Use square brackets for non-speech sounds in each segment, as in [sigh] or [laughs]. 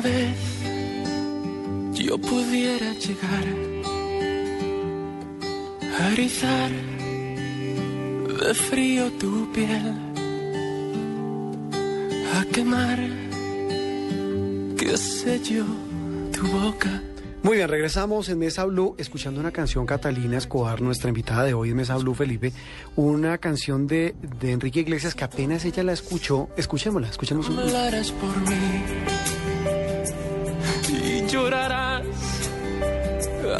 vez yo pudiera llegar a erizar de frío tu piel, a quemar, qué sé yo, tu boca. Muy bien, regresamos en Mesa Blue escuchando una canción Catalina Escobar, nuestra invitada de hoy en Mesa Blue, Felipe. Una canción de, de Enrique Iglesias que apenas ella la escuchó. Escuchémosla, escuchemos un. Hablarás por mí llorarás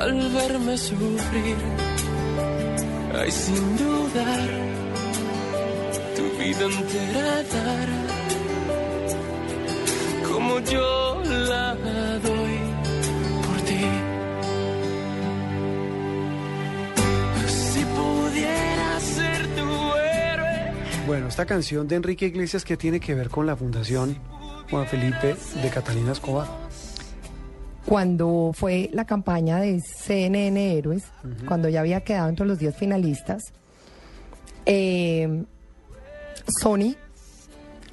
al verme sufrir. Ay, sin dudar, tu vida entera dar como yo la doy por ti. Si pudiera ser tu héroe. Bueno, esta canción de Enrique Iglesias que tiene que ver con la fundación Juan Felipe de Catalina Escobar. Cuando fue la campaña de CNN Héroes, cuando ya había quedado entre los 10 finalistas, eh, Sony,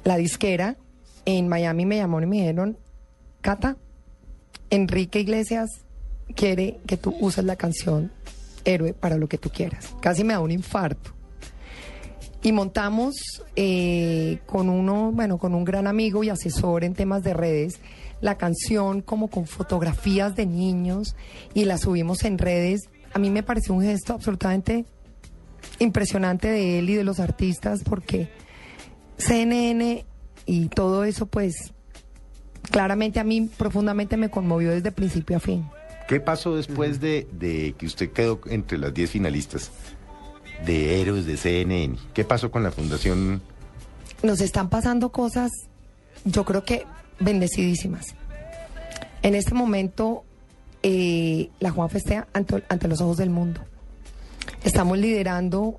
la disquera, en Miami me llamaron y me dijeron, Cata, Enrique Iglesias quiere que tú uses la canción Héroe para lo que tú quieras. Casi me da un infarto. Y montamos eh, con uno, bueno, con un gran amigo y asesor en temas de redes, la canción como con fotografías de niños y la subimos en redes. A mí me pareció un gesto absolutamente impresionante de él y de los artistas porque CNN y todo eso pues claramente a mí profundamente me conmovió desde principio a fin. ¿Qué pasó después de, de que usted quedó entre las 10 finalistas de héroes de CNN? ¿Qué pasó con la fundación? nos están pasando cosas, yo creo que bendecidísimas. En este momento, eh, la Juan Festea ante, ante los ojos del mundo. Estamos liderando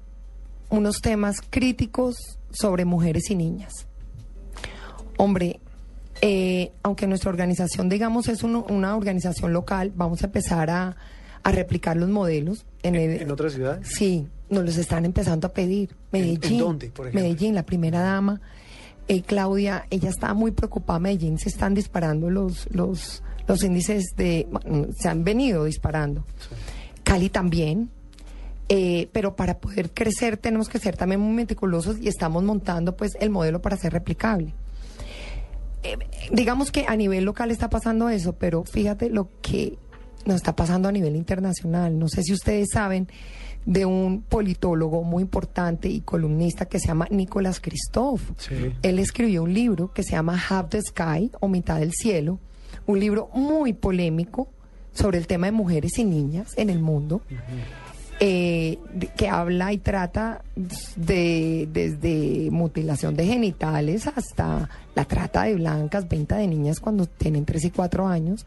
unos temas críticos sobre mujeres y niñas. Hombre, eh, aunque nuestra organización, digamos, es una organización local, vamos a empezar a, a replicar los modelos. En, el- ¿En otras ciudades? Sí, nos los están empezando a pedir. Medellín. en dónde, por ejemplo? Medellín, la primera dama. eh, Claudia, ella está muy preocupada. Medellín se están disparando los, los, los índices de. Se han venido disparando. Cali también. eh, pero para poder crecer tenemos que ser también muy meticulosos y estamos montando pues el modelo para ser replicable. Eh, digamos que a nivel local está pasando eso, pero fíjate lo que nos está pasando a nivel internacional. No sé si ustedes saben de un politólogo muy importante y columnista que se llama Nicolás Christoph. Sí. Él escribió un libro que se llama Half the Sky o Mitad del Cielo, un libro muy polémico sobre el tema de mujeres y niñas en el mundo. eh, que habla y trata de desde mutilación de genitales hasta la trata de blancas, venta de niñas cuando tienen 3 y 4 años.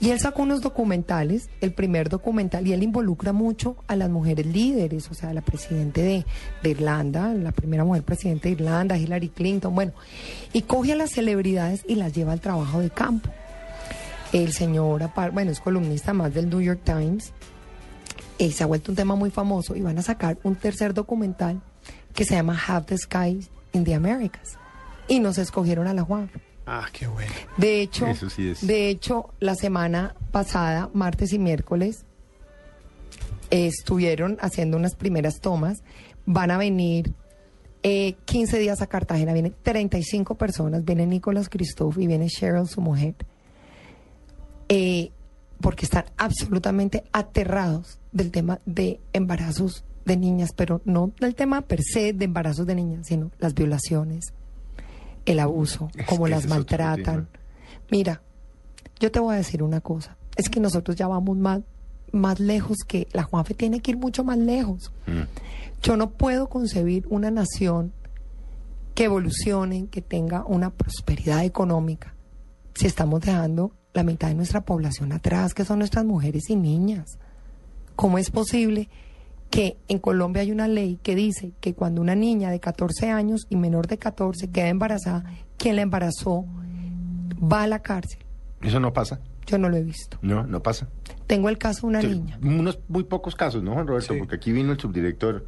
Y él sacó unos documentales, el primer documental, y él involucra mucho a las mujeres líderes, o sea, la presidente de, Irlanda, la primera mujer presidente de Irlanda, Hillary Clinton, bueno, y coge a las celebridades y las lleva al trabajo de campo. El señor, bueno, es columnista más del New York Times, y se ha vuelto un tema muy famoso, y van a sacar un tercer documental que se llama Half the Skies in the Americas. Y nos escogieron a la Juan. Ah, qué bueno. De hecho, Eso sí es. de hecho, la semana pasada, martes y miércoles, eh, estuvieron haciendo unas primeras tomas. Van a venir eh, 15 días a Cartagena. Vienen 35 personas. Viene Nicolás Christoph y viene Cheryl, su mujer. Eh, porque están absolutamente aterrados del tema de embarazos de niñas, pero no del tema per se de embarazos de niñas, sino las violaciones, el abuso, Es cómo que las maltratan. Mira, yo te voy a decir una cosa, es que nosotros ya vamos más, más lejos que la Juanfe tiene que ir mucho más lejos. Mm. Yo no puedo concebir una nación que evolucione, que tenga una prosperidad económica, si estamos dejando la mitad de nuestra población atrás, que son nuestras mujeres y niñas. ¿Cómo es posible que en Colombia hay una ley que dice que cuando una niña de 14 años y menor de 14 queda embarazada, quien la embarazó va a la cárcel? ¿Eso no pasa? Yo no lo he visto. No, no pasa. Tengo el caso de una Sí, niña. Unos muy pocos casos, ¿no, Juan Roberto? Sí. Porque aquí vino el subdirector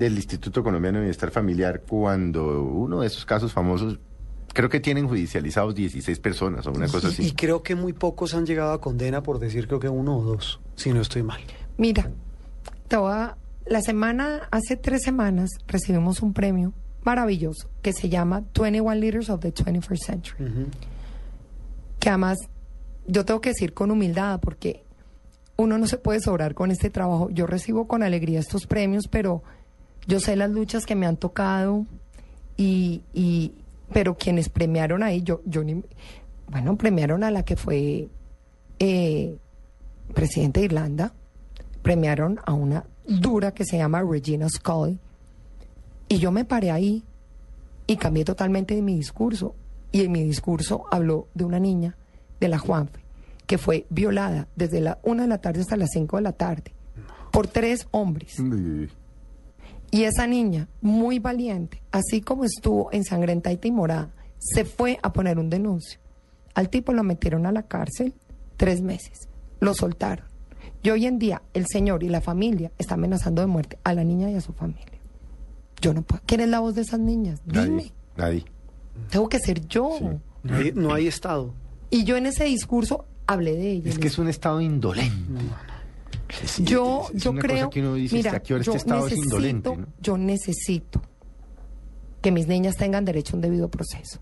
del Instituto Colombiano de Bienestar Familiar cuando uno de esos casos famosos Creo que tienen judicializados 16 personas o una cosa así. y creo que muy pocos han llegado a condena por decir creo que uno o dos, si no estoy mal. Mira, te voy a- la semana, hace tres semanas recibimos un premio maravilloso que se llama 21 Leaders of the 21st Century. Que además, yo tengo que decir con humildad, porque uno no se puede sobrar con este trabajo. Yo recibo con alegría estos premios, pero yo sé las luchas que me han tocado y, y pero quienes premiaron ahí, yo, yo ni, bueno, premiaron a la que fue eh, presidente de Irlanda, premiaron a una dura que se llama Regina Scully, y yo me paré ahí y cambié totalmente de mi discurso. Y en mi discurso habló de una niña de la Juanfe que fue violada desde la una de la tarde hasta las 5 de la tarde por tres hombres. Y esa niña, muy valiente, así como estuvo ensangrentadita y morada, se fue a poner un denuncio. Al tipo lo metieron a la cárcel tres meses. Lo soltaron. Y hoy en día el señor y la familia están amenazando de muerte a la niña y a su familia. Yo no puedo. ¿Quién es la voz de esas niñas? Dime. Nadie. Nadie. Tengo que ser yo. Sí. No hay, no hay Estado. Y yo en ese discurso hablé de ella. Es que es un estado indolente. Sí, yo, es yo una creo, cosa que uno dice, mira, ¿hasta qué hora yo este estado es necesito, indolente? ¿no? yo necesito que mis niñas tengan derecho a un debido proceso.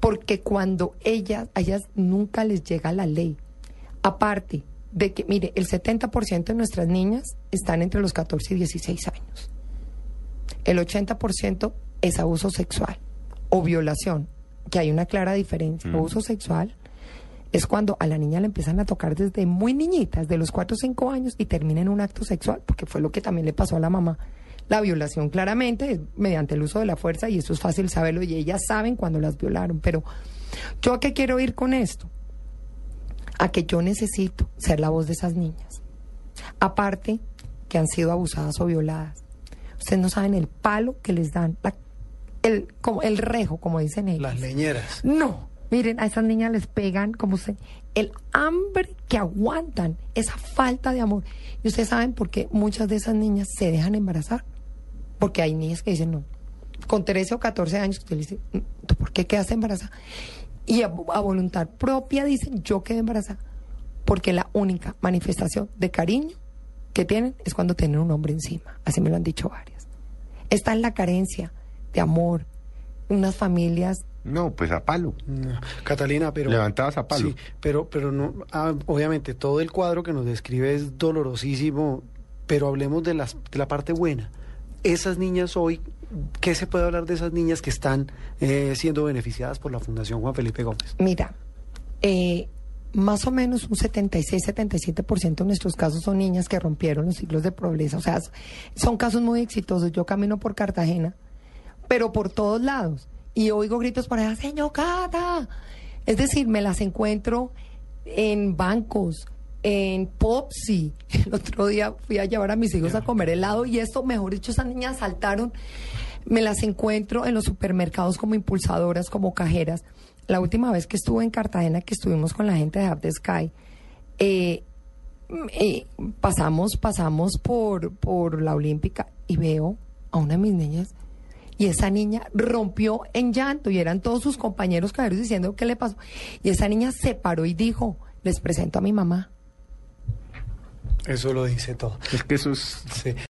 Porque cuando ellas, a ellas nunca les llega la ley. Aparte de que, mire, el 70% de nuestras niñas están entre los 14 y 16 años. El 80% es abuso sexual o violación, que hay una clara diferencia. Mm. Abuso sexual es cuando a la niña le empiezan a tocar desde muy niñitas, de los 4 o 5 años, y termina en un acto sexual, porque fue lo que también le pasó a la mamá. La violación claramente es mediante el uso de la fuerza, y eso es fácil saberlo, y ellas saben cuando las violaron. Pero yo a qué quiero ir con esto? A que yo necesito ser la voz de esas niñas. Aparte que han sido abusadas o violadas. Ustedes no saben el palo que les dan, la- el, como, el rejo, como dicen ellos. Las leñeras. No, miren, a esas niñas les pegan como se el hambre que aguantan, esa falta de amor. Y ustedes saben por qué muchas de esas niñas se dejan embarazar. Porque hay niñas que dicen, no, con 13 o 14 años, usted le dice, "Mm, ¿tú por qué quedaste embarazada? Y a, a voluntad propia dicen, yo quedé embarazada. Porque la única manifestación de cariño que tienen es cuando tienen un hombre encima. Así me lo han dicho varias. Está en la carencia de amor, unas familias No, pues a palo. No, Catalina, pero... Levantadas a palo. Sí, pero, pero no, ah, obviamente todo el cuadro que nos describe es dolorosísimo, pero hablemos de, las, de la parte buena. Esas niñas hoy, ¿qué se puede hablar de esas niñas que están eh, siendo beneficiadas por la Fundación Juan Felipe Gómez? Mira, eh, más o menos un 76-77% de nuestros casos son niñas que rompieron los ciclos de pobreza. O sea, son casos muy exitosos. Yo camino por Cartagena, pero por todos lados. Y oigo gritos por allá, señor Cata. Es decir, me las encuentro en bancos, en Popsi. [laughs] El otro día fui a llevar a mis hijos a comer helado y esto, mejor dicho, esas niñas saltaron. Me las encuentro en los supermercados como impulsadoras, como cajeras. La última vez que estuve en Cartagena, que estuvimos con la gente de Up the Sky, eh, eh, pasamos, pasamos por, por la Olímpica y veo a una de mis niñas y esa niña rompió en llanto y eran todos sus compañeros cajeros diciendo qué le pasó. Y esa niña se paró y dijo, les presento a mi mamá. Eso lo dice todo. Es que eso es... Sí.